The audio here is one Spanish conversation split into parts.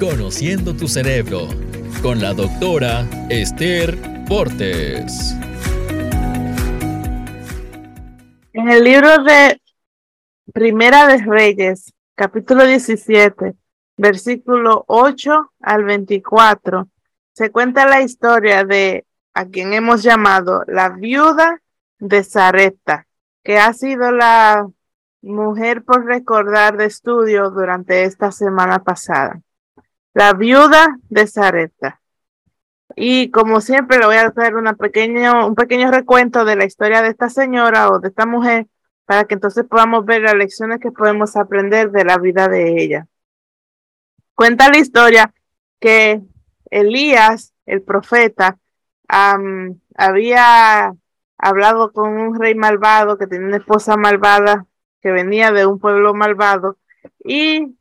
Conociendo tu cerebro con la doctora Esther Portes. En el libro de Primera de Reyes, capítulo 17, versículo 8 al 24, se cuenta la historia de a quien hemos llamado la viuda de Zareta, que ha sido la mujer por recordar de estudio durante esta semana pasada la viuda de Zareta. Y como siempre, le voy a hacer una un pequeño recuento de la historia de esta señora o de esta mujer para que entonces podamos ver las lecciones que podemos aprender de la vida de ella. Cuenta la historia que Elías, el profeta, había hablado con un rey malvado que tenía una esposa malvada que venía de un pueblo malvado y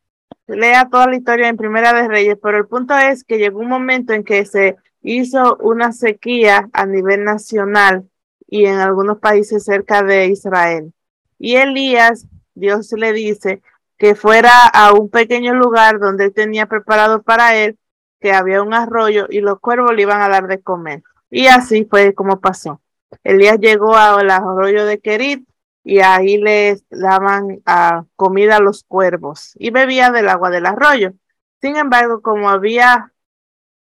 lea toda la historia en Primera de Reyes, pero el punto es que llegó un momento en que se hizo una sequía a nivel nacional y en algunos países cerca de Israel. Y Elías, Dios le dice que fuera a un pequeño lugar donde él tenía preparado para él, que había un arroyo y los cuervos le iban a dar de comer. Y así fue como pasó. Elías llegó al arroyo de Kerit y ahí les daban ah, comida a los cuervos y bebía del agua del arroyo. Sin embargo, como había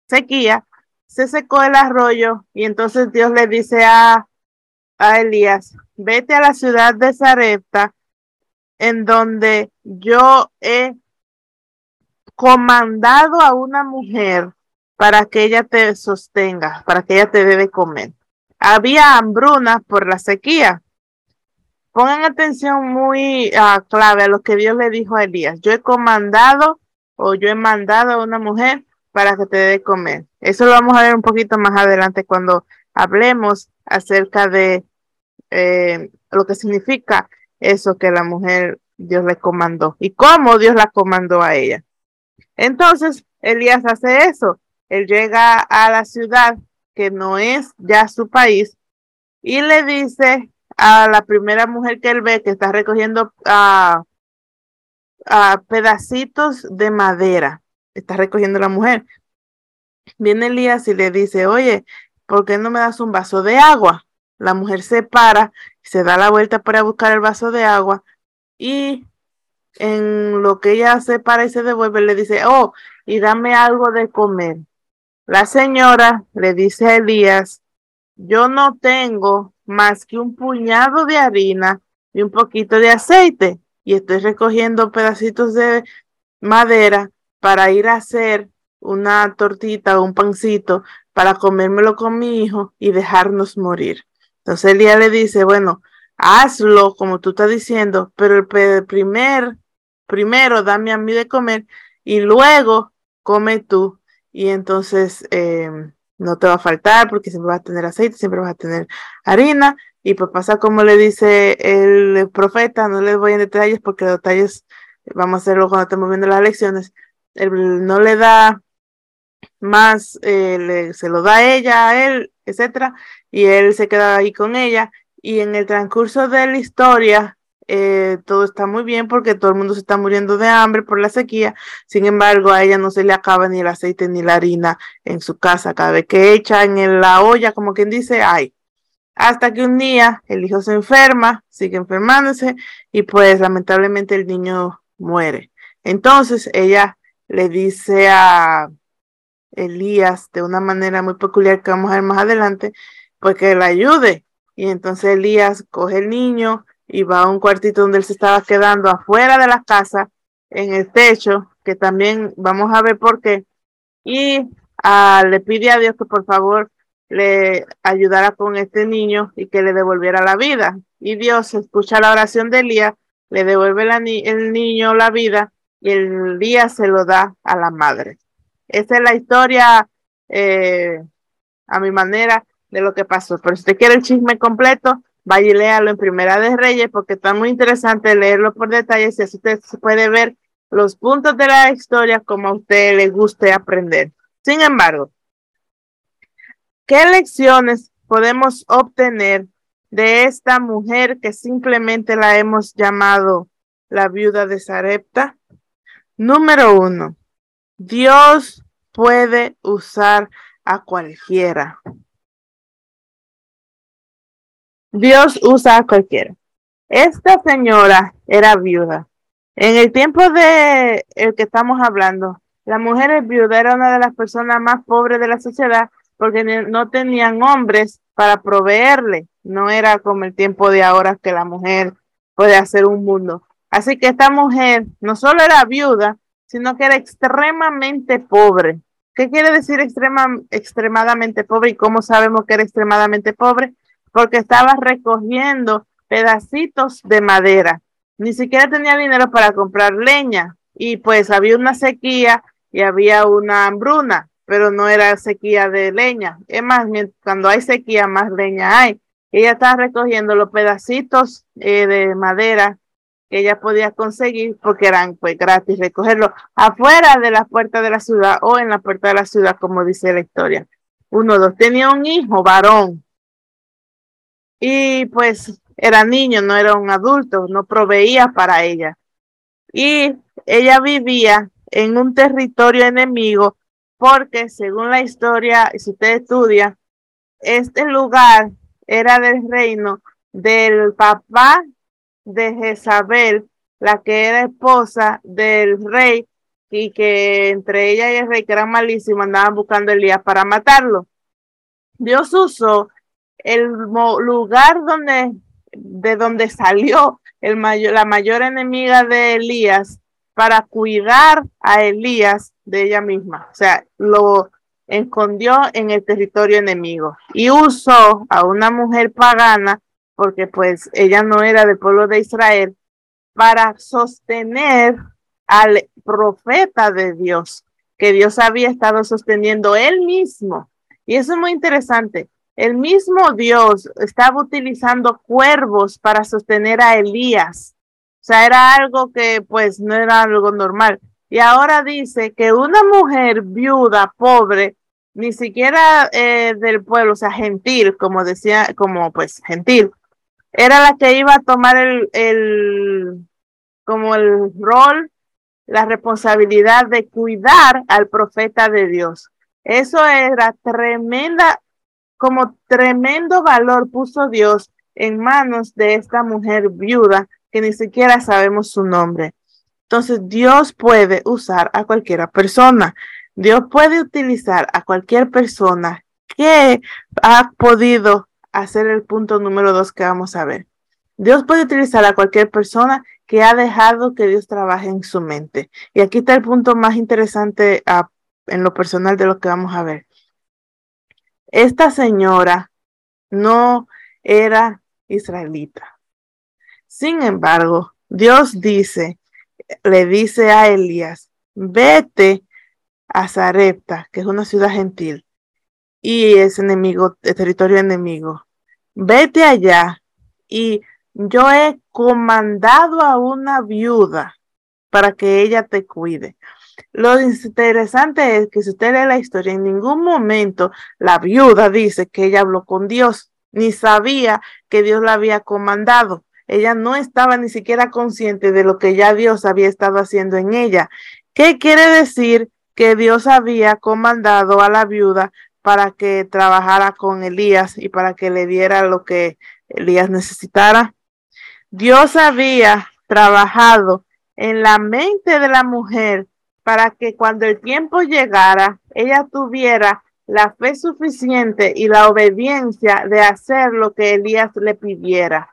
sequía, se secó el arroyo y entonces Dios le dice a, a Elías, vete a la ciudad de Zarepta, en donde yo he comandado a una mujer para que ella te sostenga, para que ella te debe comer. Había hambruna por la sequía, Pongan atención muy uh, clave a lo que Dios le dijo a Elías. Yo he comandado o yo he mandado a una mujer para que te dé comer. Eso lo vamos a ver un poquito más adelante cuando hablemos acerca de eh, lo que significa eso que la mujer Dios le comandó y cómo Dios la comandó a ella. Entonces, Elías hace eso. Él llega a la ciudad que no es ya su país y le dice a la primera mujer que él ve que está recogiendo a, pedacitos de madera. Está recogiendo la mujer. Viene Elías y le dice, oye, ¿por qué no me das un vaso de agua? La mujer se para, se da la vuelta para buscar el vaso de agua y en lo que ella se para y se devuelve, le dice, oh, y dame algo de comer. La señora le dice a Elías, yo no tengo más que un puñado de harina y un poquito de aceite. Y estoy recogiendo pedacitos de madera para ir a hacer una tortita o un pancito para comérmelo con mi hijo y dejarnos morir. Entonces Elías le dice, bueno, hazlo como tú estás diciendo, pero el primer, primero dame a mí de comer y luego come tú. Y entonces eh, no te va a faltar porque siempre vas a tener aceite, siempre vas a tener harina. Y pues pasa como le dice el profeta, no les voy en detalles porque detalles vamos a hacerlo cuando estemos viendo las lecciones, él no le da más, eh, se lo da a ella, a él, etcétera, y él se queda ahí con ella. Y en el transcurso de la historia eh, todo está muy bien porque todo el mundo se está muriendo de hambre por la sequía. Sin embargo, a ella no se le acaba ni el aceite ni la harina en su casa. Cada vez que echa en la olla, como quien dice, ay. Hasta que un día el hijo se enferma, sigue enfermándose y pues lamentablemente el niño muere. Entonces ella le dice a Elías de una manera muy peculiar que vamos a ver más adelante, pues que le ayude. Y entonces Elías coge el niño, y va a un cuartito donde él se estaba quedando afuera de la casa, en el techo, que también vamos a ver por qué. Y ah, le pide a Dios que por favor le ayudara con este niño y que le devolviera la vida. Y Dios escucha la oración de Elías, le devuelve el niño la vida y el día se lo da a la madre. Esa es la historia eh, a mi manera de lo que pasó. Pero si usted quiere el chisme completo, vaya y léalo en Primera de Reyes porque está muy interesante leerlo por detalles y así usted puede ver los puntos de la historia como a usted le guste aprender. Sin embargo, ¿qué lecciones podemos obtener de esta mujer que simplemente la hemos llamado la viuda de Sarepta? Número uno, Dios puede usar a cualquiera. Dios usa a cualquiera. Esta señora era viuda. En el tiempo de el que estamos hablando, la mujer viuda era una de las personas más pobres de la sociedad porque no tenían hombres para proveerle. No era como el tiempo de ahora que la mujer puede hacer un mundo. Así que esta mujer no solo era viuda, sino que era extremadamente pobre. ¿Qué quiere decir extrema, extremadamente pobre y cómo sabemos que era extremadamente pobre? Porque estaba recogiendo pedacitos de madera. Ni siquiera tenía dinero para comprar leña y pues había una sequía y había una hambruna, pero no era sequía de leña. Es más, cuando hay sequía, más leña hay. Ella estaba recogiendo los pedacitos eh, de madera que ella podía conseguir porque eran pues gratis recogerlo afuera de la puerta de la ciudad o en la puerta de la ciudad, como dice la historia. Uno, dos, tenía un hijo varón y pues era niño, no era un adulto, no proveía para ella. Y ella vivía en un territorio enemigo porque según la historia, si usted estudia, este lugar era del reino del papá de Jezabel, la que era esposa del rey, y que entre ella y el rey, que eran malísimos, andaban buscando Elías para matarlo. Dios usó el lugar donde, de donde salió el la mayor enemiga de Elías para cuidar a Elías de ella misma. O sea, lo escondió en el territorio enemigo y usó a una mujer pagana porque pues ella no era del pueblo de Israel, para sostener al profeta de Dios, que Dios había estado sosteniendo él mismo. Y eso es muy interesante. El mismo Dios estaba utilizando cuervos para sostener a Elías. O sea, era algo que pues no era algo normal. Y ahora dice que una mujer viuda, pobre, ni siquiera eh, del pueblo, o sea, gentil, como decía, como pues gentil, era la que iba a tomar el, el, como el rol, la responsabilidad de cuidar al profeta de Dios. Eso era tremenda, como tremendo valor puso Dios en manos de esta mujer viuda que ni siquiera sabemos su nombre. Entonces Dios puede usar a cualquiera persona. Dios puede utilizar a cualquier persona que ha podido hacer el punto número dos que vamos a ver. Dios puede utilizar a cualquier persona que ha dejado que Dios trabaje en su mente. Y aquí está el punto más interesante ah, en lo personal de lo que vamos a ver. Esta señora no era israelita. Sin embargo, Dios dice, le dice a Elías, vete a Zarepta, que es una ciudad gentil, y es enemigo, de territorio enemigo. Vete allá y yo he comandado a una viuda para que ella te cuide. Lo interesante es que si usted lee la historia, en ningún momento la viuda dice que ella habló con Dios, ni sabía que Dios la había comandado. Ella no estaba ni siquiera consciente de lo que ya Dios había estado haciendo en ella. ¿Qué quiere decir que Dios había comandado a la viuda para que trabajara con Elías y para que le diera lo que Elías necesitara. Dios había trabajado en la mente de la mujer para que cuando el tiempo llegara, ella tuviera la fe suficiente y la obediencia de hacer lo que Elías le pidiera.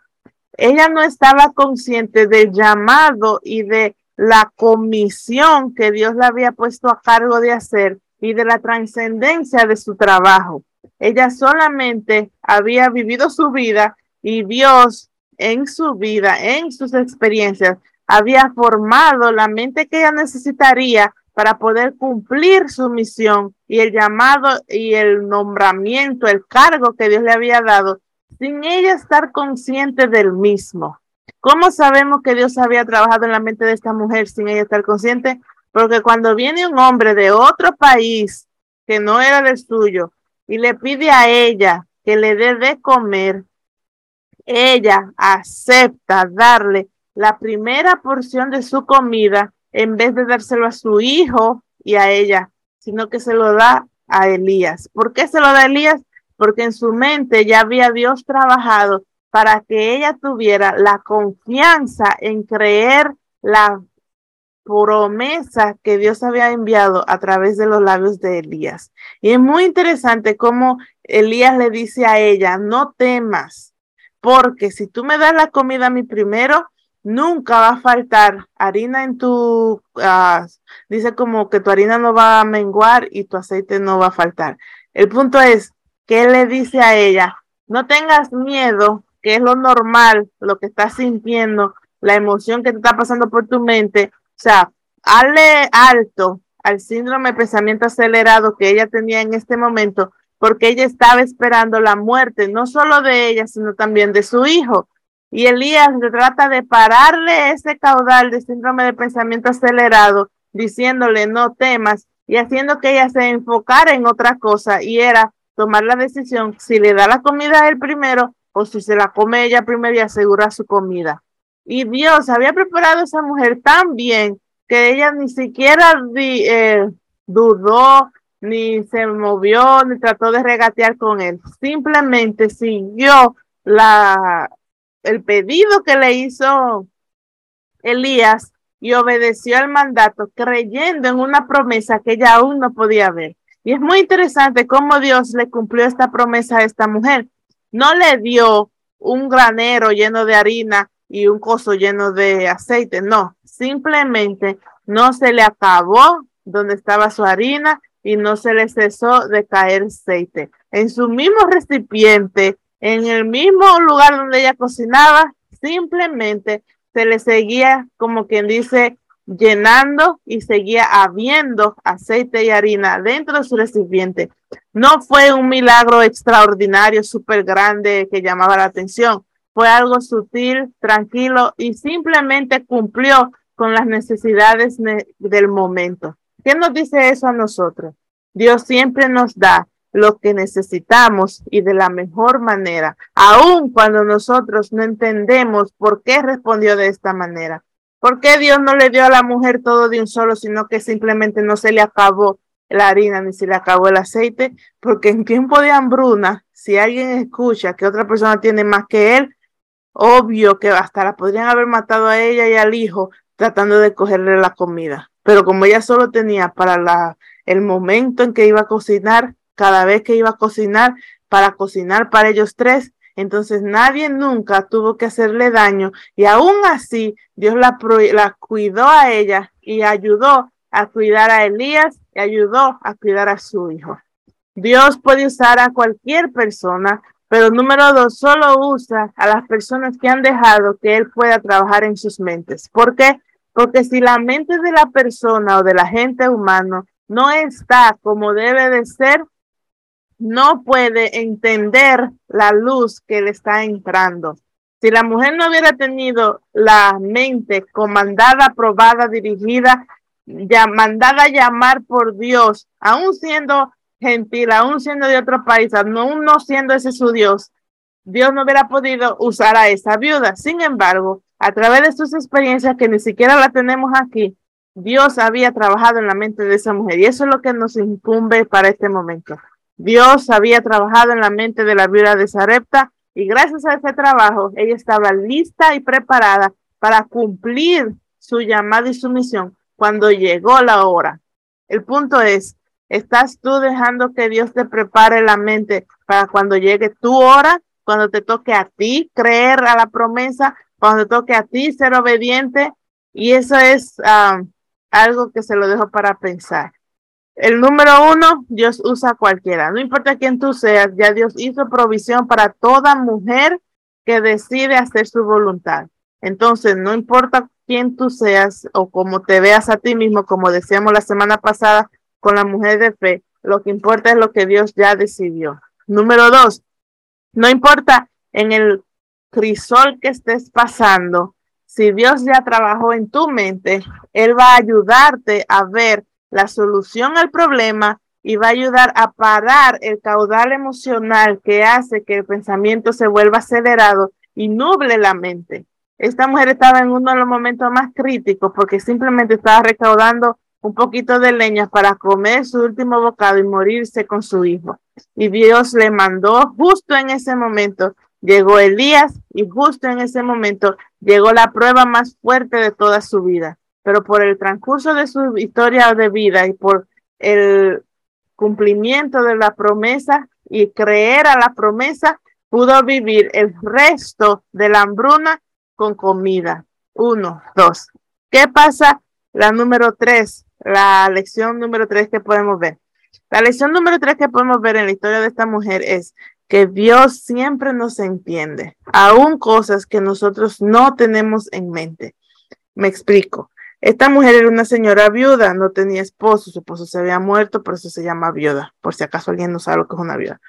Ella no estaba consciente del llamado y de la comisión que Dios le había puesto a cargo de hacer y de la trascendencia de su trabajo. Ella solamente había vivido su vida y Dios en su vida, en sus experiencias, había formado la mente que ella necesitaría para poder cumplir su misión y el llamado y el nombramiento, el cargo que Dios le había dado, sin ella estar consciente del mismo. ¿Cómo sabemos que Dios había trabajado en la mente de esta mujer sin ella estar consciente? Porque cuando viene un hombre de otro país que no era del suyo y le pide a ella que le dé de comer, ella acepta darle la primera porción de su comida en vez de dárselo a su hijo y a ella, sino que se lo da a Elías. ¿Por qué se lo da a Elías? Porque en su mente ya había Dios trabajado para que ella tuviera la confianza en creer la promesa que Dios había enviado a través de los labios de Elías. Y es muy interesante cómo Elías le dice a ella, no temas, porque si tú me das la comida a mí primero, nunca va a faltar harina en tu, uh, dice como que tu harina no va a menguar y tu aceite no va a faltar. El punto es que él le dice a ella, no tengas miedo, que es lo normal, lo que estás sintiendo, la emoción que te está pasando por tu mente, o sea, hazle alto al síndrome de pensamiento acelerado que ella tenía en este momento, porque ella estaba esperando la muerte, no solo de ella, sino también de su hijo. Y Elías trata de pararle ese caudal de síndrome de pensamiento acelerado, diciéndole no temas y haciendo que ella se enfocara en otra cosa y era tomar la decisión si le da la comida a él primero o si se la come ella primero y asegura su comida. Y Dios había preparado a esa mujer tan bien que ella ni siquiera eh, dudó, ni se movió, ni trató de regatear con él. Simplemente siguió la, el pedido que le hizo Elías y obedeció al mandato creyendo en una promesa que ella aún no podía ver. Y es muy interesante cómo Dios le cumplió esta promesa a esta mujer. No le dio un granero lleno de harina y un coso lleno de aceite. No, simplemente no se le acabó donde estaba su harina y no se le cesó de caer aceite. En su mismo recipiente, en el mismo lugar donde ella cocinaba, simplemente se le seguía, como quien dice, llenando y seguía habiendo aceite y harina dentro de su recipiente. No fue un milagro extraordinario, súper grande que llamaba la atención fue algo sutil, tranquilo y simplemente cumplió con las necesidades del momento. ¿Qué nos dice eso a nosotros? Dios siempre nos da lo que necesitamos y de la mejor manera, aun cuando nosotros no entendemos por qué respondió de esta manera. ¿Por qué Dios no le dio a la mujer todo de un solo, sino que simplemente no se le acabó la harina ni se le acabó el aceite? Porque en tiempo de hambruna, si alguien escucha que otra persona tiene más que él, obvio que hasta la podrían haber matado a ella y al hijo tratando de cogerle la comida. Pero como ella solo tenía para la, el momento en que iba a cocinar, cada vez que iba a cocinar, para cocinar para ellos tres, entonces nadie nunca tuvo que hacerle daño y aún así Dios la, cuidó a ella y ayudó a cuidar a Elías y ayudó a cuidar a su hijo. Dios puede usar a cualquier persona pero número dos, solo usa a las personas que han dejado que él pueda trabajar en sus mentes. ¿Por qué? Porque si la mente de la persona o de la gente humana no está como debe de ser, no puede entender la luz que le está entrando. Si la mujer no hubiera tenido la mente comandada, probada, dirigida, ya, mandada a llamar por Dios, aún siendo gentil, aún siendo de otro país, aún no siendo ese su Dios, Dios no hubiera podido usar a esa viuda. Sin embargo, a través de sus experiencias que ni siquiera la tenemos aquí, Dios había trabajado en la mente de esa mujer y eso es lo que nos incumbe para este momento. Dios había trabajado en la mente de la viuda de Sarepta y gracias a ese trabajo ella estaba lista y preparada para cumplir su llamada y su misión cuando llegó la hora. El punto es ¿Estás tú dejando que Dios te prepare la mente para cuando llegue tu hora, cuando te toque a ti creer a la promesa, cuando te toque a ti ser obediente? Y eso es ah, algo que se lo dejo para pensar. El número uno, Dios usa a cualquiera. No importa quién tú seas, ya Dios hizo provisión para toda mujer que decide hacer su voluntad. Entonces, no importa quién tú seas o cómo te veas a ti mismo, como decíamos la semana pasada, con la mujer de fe. Lo que importa es lo que Dios ya decidió. Número dos, no importa en el crisol que estés pasando, si Dios ya trabajó en tu mente, Él va a ayudarte a ver la solución al problema y va a ayudar a parar el caudal emocional que hace que el pensamiento se vuelva acelerado y nuble la mente. Esta mujer estaba en uno de los momentos más críticos porque simplemente estaba recaudando un poquito de leña para comer su último bocado y morirse con su hijo. Y Dios le mandó justo en ese momento, llegó Elías y justo en ese momento llegó la prueba más fuerte de toda su vida. Pero por el transcurso de su historia de vida y por el cumplimiento de la promesa y creer a la promesa, pudo vivir el resto de la hambruna con comida. Uno, dos. ¿Qué pasa? La número tres, la lección número tres que podemos ver. La lección número tres que podemos ver en la historia de esta mujer es que Dios siempre nos entiende, aún cosas que nosotros no tenemos en mente. Me explico. Esta mujer era una señora viuda, no tenía esposo, su esposo se había muerto, por eso se llama viuda, por si acaso alguien no sabe lo que es una viuda.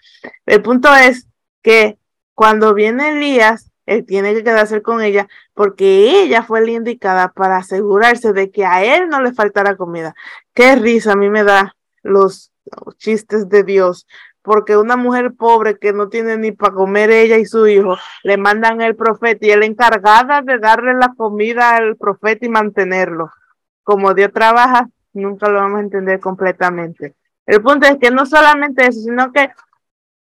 El punto es que cuando viene Elías, él tiene que quedarse con ella porque ella fue la indicada para asegurarse de que a él no le faltara comida. Qué risa a mí me da los chistes de Dios, porque una mujer pobre que no tiene ni para comer ella y su hijo, le mandan el profeta y él encargada de darle la comida al profeta y mantenerlo. Como Dios trabaja, nunca lo vamos a entender completamente. El punto es que no solamente eso, sino que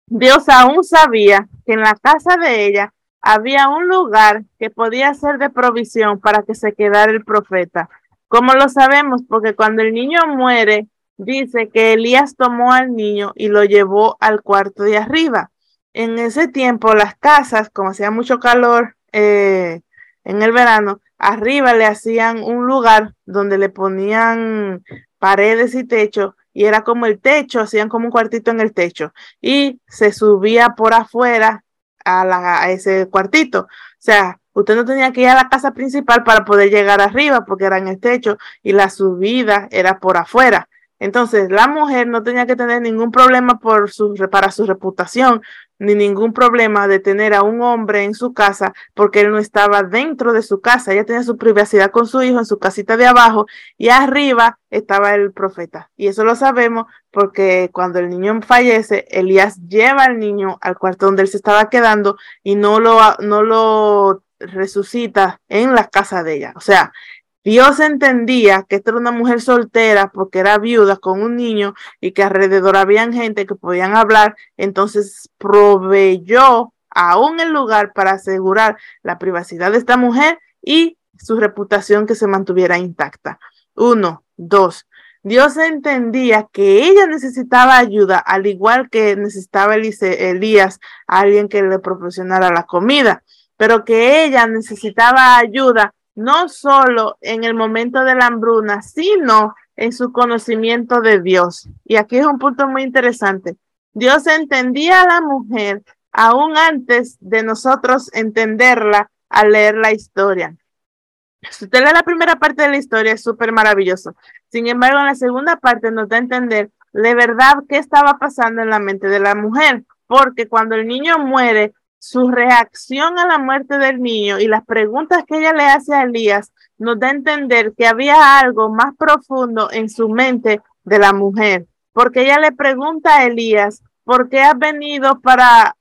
Dios aún sabía que en la casa de ella había un lugar que podía ser de provisión para que se quedara el profeta. ¿Cómo lo sabemos? Porque cuando el niño muere, dice que Elías tomó al niño y lo llevó al cuarto de arriba. En ese tiempo las casas, como hacía mucho calor eh, en el verano, arriba le hacían un lugar donde le ponían paredes y techo y era como el techo, hacían como un cuartito en el techo y se subía por afuera a, a ese cuartito. O sea, usted no tenía que ir a la casa principal para poder llegar arriba porque era en el techo y la subida era por afuera. Entonces, la mujer no tenía que tener ningún problema por su, para su reputación, ni ningún problema de tener a un hombre en su casa porque él no estaba dentro de su casa. Ella tenía su privacidad con su hijo en su casita de abajo y arriba estaba el profeta. Y eso lo sabemos porque cuando el niño fallece, Elías lleva al niño al cuarto donde él se estaba quedando y no lo, no lo resucita en la casa de ella. O sea, Dios entendía que esta era una mujer soltera porque era viuda con un niño y que alrededor habían gente que podían hablar, entonces proveyó aún el lugar para asegurar la privacidad de esta mujer y su reputación que se mantuviera intacta. Uno, dos. Dios entendía que ella necesitaba ayuda, al igual que necesitaba Elías, alguien que le proporcionara la comida, pero que ella necesitaba ayuda no solo en el momento de la hambruna, sino en su conocimiento de Dios. Y aquí es un punto muy interesante. Dios entendía a la mujer aún antes de nosotros entenderla al leer la historia. Si usted lee la primera parte de la historia, es súper maravilloso. Sin embargo, en la segunda parte nos da a entender de verdad qué estaba pasando en la mente de la mujer, porque cuando el niño muere, su reacción a la muerte del niño y las preguntas que ella le hace a Elías nos da a entender que había algo más profundo en su mente de la mujer, porque ella le pregunta a Elías, ¿por qué has venido para,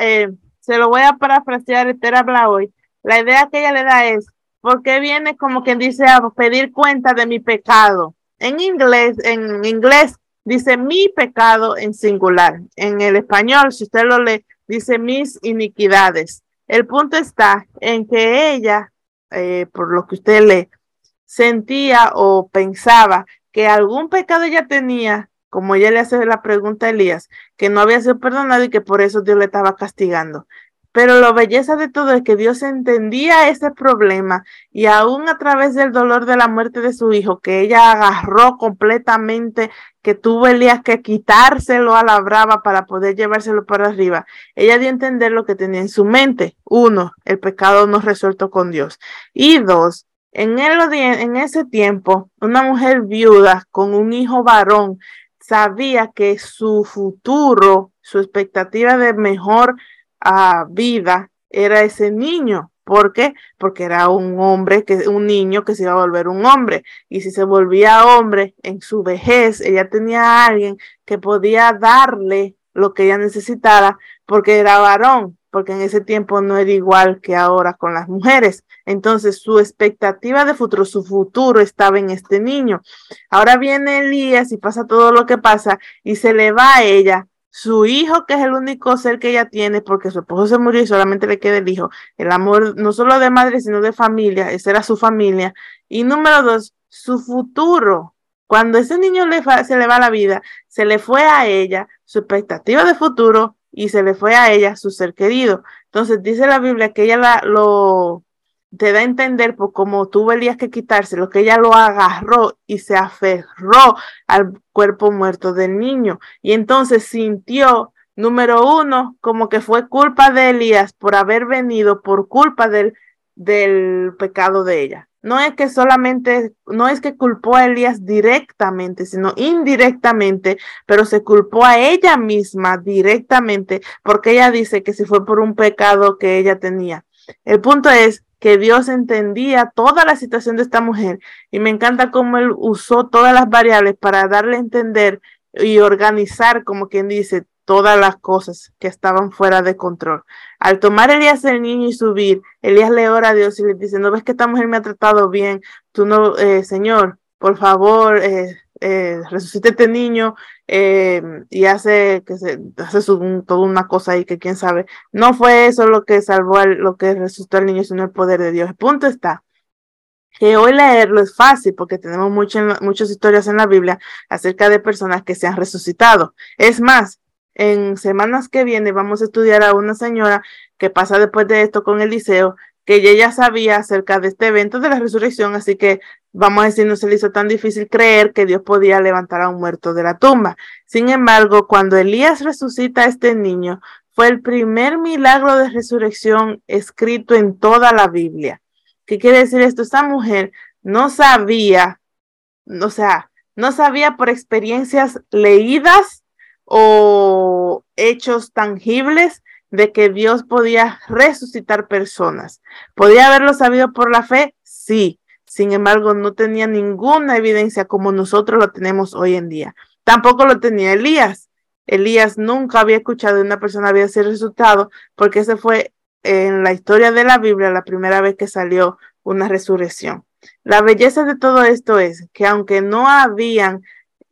eh, se lo voy a parafrasear, Esther habla hoy, la idea que ella le da es, ¿por qué viene como quien dice a pedir cuenta de mi pecado? En inglés, en inglés dice mi pecado en singular. En el español, si usted lo lee, dice mis iniquidades. El punto está en que ella, eh, por lo que usted lee, sentía o pensaba que algún pecado ella tenía, como ella le hace la pregunta a Elías, que no había sido perdonado y que por eso Dios le estaba castigando. Pero la belleza de todo es que Dios entendía ese problema y aún a través del dolor de la muerte de su hijo, que ella agarró completamente, que tuvo Elías que quitárselo a la brava para poder llevárselo para arriba, ella dio a entender lo que tenía en su mente. Uno, el pecado no resuelto con Dios. Y dos, en, en ese tiempo, una mujer viuda con un hijo varón sabía que su futuro, su expectativa de mejor a vida era ese niño. ¿Por qué? Porque era un hombre, que, un niño que se iba a volver un hombre. Y si se volvía hombre en su vejez, ella tenía a alguien que podía darle lo que ella necesitara porque era varón, porque en ese tiempo no era igual que ahora con las mujeres. Entonces su expectativa de futuro, su futuro estaba en este niño. Ahora viene Elías y pasa todo lo que pasa y se le va a ella su hijo, que es el único ser que ella tiene, porque su esposo se murió y solamente le queda el hijo, el amor no solo de madre, sino de familia, esa era su familia. Y número dos, su futuro. Cuando ese niño le se le va la vida, se le fue a ella su expectativa de futuro y se le fue a ella su ser querido. Entonces dice la Biblia que ella la, lo, te da a entender, por como tú veías que quitarse, lo que ella lo agarró y se aferró al cuerpo muerto del niño. Y entonces sintió, número uno, como que fue culpa de Elías por haber venido por culpa del, del pecado de ella. No es que solamente, no es que culpó a Elías directamente, sino indirectamente, pero se culpó a ella misma directamente, porque ella dice que si fue por un pecado que ella tenía. El punto es que Dios entendía toda la situación de esta mujer y me encanta cómo él usó todas las variables para darle a entender y organizar, como quien dice, todas las cosas que estaban fuera de control. Al tomar Elías el niño y subir, Elías le ora a Dios y le dice, no ves que esta mujer me ha tratado bien, tú no, eh, Señor, por favor, eh, eh, resucite este niño eh, y hace que se hace su, toda una cosa ahí que quién sabe. No fue eso lo que salvó, lo que resucitó al niño, sino el poder de Dios. El punto está que hoy leerlo es fácil porque tenemos muchas, muchas historias en la Biblia acerca de personas que se han resucitado. Es más, en semanas que vienen vamos a estudiar a una señora que pasa después de esto con Eliseo, que ella ya sabía acerca de este evento de la resurrección, así que vamos a decir, no se le hizo tan difícil creer que Dios podía levantar a un muerto de la tumba. Sin embargo, cuando Elías resucita a este niño, fue el primer milagro de resurrección escrito en toda la Biblia. ¿Qué quiere decir esto? Esta mujer no sabía, o sea, no sabía por experiencias leídas o hechos tangibles de que Dios podía resucitar personas. ¿Podía haberlo sabido por la fe? Sí, sin embargo, no tenía ninguna evidencia como nosotros lo tenemos hoy en día. Tampoco lo tenía Elías. Elías nunca había escuchado de una persona había sido resultado porque ese fue en la historia de la Biblia la primera vez que salió una resurrección. La belleza de todo esto es que aunque no habían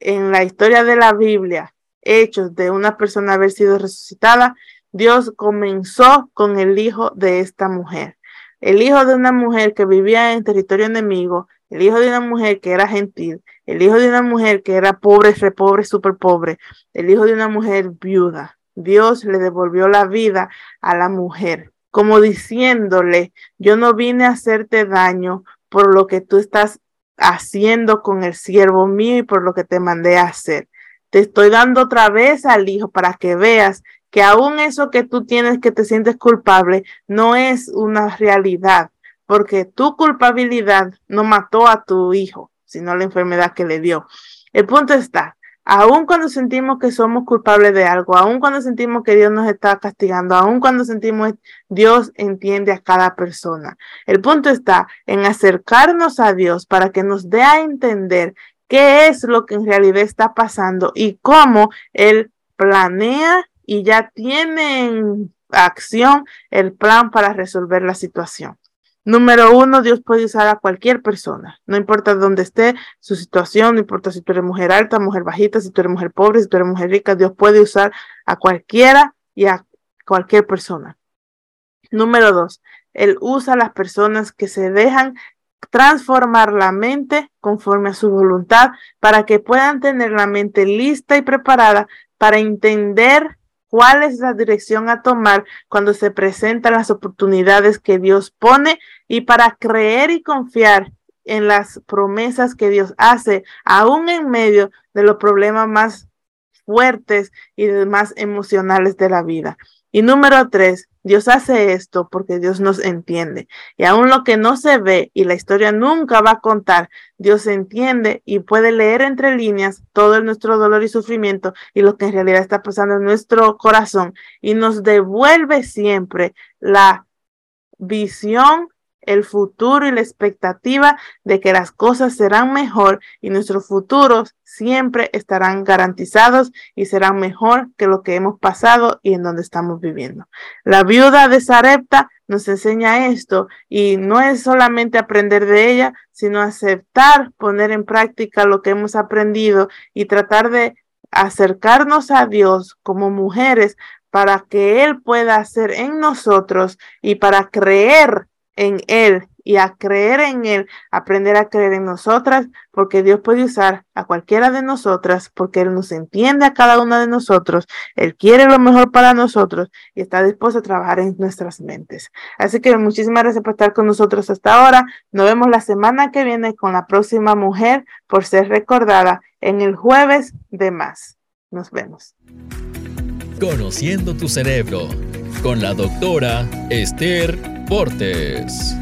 en la historia de la Biblia hechos de una persona haber sido resucitada, Dios comenzó con el hijo de esta mujer el hijo de una mujer que vivía en territorio enemigo, el hijo de una mujer que era gentil, el hijo de una mujer que era pobre, re pobre, súper pobre, el hijo de una mujer viuda. Dios le devolvió la vida a la mujer, como diciéndole, yo no vine a hacerte daño por lo que tú estás haciendo con el siervo mío y por lo que te mandé a hacer. Te estoy dando otra vez al hijo para que veas que aún eso que tú tienes que te sientes culpable no es una realidad, porque tu culpabilidad no mató a tu hijo, sino la enfermedad que le dio. El punto está, aun cuando sentimos que somos culpables de algo, aun cuando sentimos que Dios nos está castigando, aun cuando sentimos Dios entiende a cada persona. El punto está en acercarnos a Dios para que nos dé a entender qué es lo que en realidad está pasando y cómo Él planea y ya tienen acción el plan para resolver la situación. Número uno, Dios puede usar a cualquier persona, no importa dónde esté su situación, no importa si tú eres mujer alta, mujer bajita, si tú eres mujer pobre, si tú eres mujer rica, Dios puede usar a cualquiera y a cualquier persona. Número dos, Él usa a las personas que se dejan transformar la mente conforme a su voluntad para que puedan tener la mente lista y preparada para entender cuál es la dirección a tomar cuando se presentan las oportunidades que Dios pone y para creer y confiar en las promesas que Dios hace, aún en medio de los problemas más fuertes y más emocionales de la vida. Y número tres, Dios hace esto porque Dios nos entiende. Y aún lo que no se ve y la historia nunca va a contar, Dios entiende y puede leer entre líneas todo nuestro dolor y sufrimiento y lo que en realidad está pasando en nuestro corazón y nos devuelve siempre la visión el futuro y la expectativa de que las cosas serán mejor y nuestros futuros siempre estarán garantizados y serán mejor que lo que hemos pasado y en donde estamos viviendo. La viuda de Sarepta nos enseña esto y no es solamente aprender de ella, sino aceptar, poner en práctica lo que hemos aprendido y tratar de acercarnos a Dios como mujeres para que Él pueda hacer en nosotros y para creer en Él y a creer en Él, aprender a creer en nosotras, porque Dios puede usar a cualquiera de nosotras, porque Él nos entiende a cada una de nosotros, Él quiere lo mejor para nosotros y está dispuesto a trabajar en nuestras mentes. Así que muchísimas gracias por estar con nosotros hasta ahora. Nos vemos la semana que viene con la próxima mujer por ser recordada en el jueves de más. Nos vemos. Conociendo tu cerebro con la doctora Esther Portes.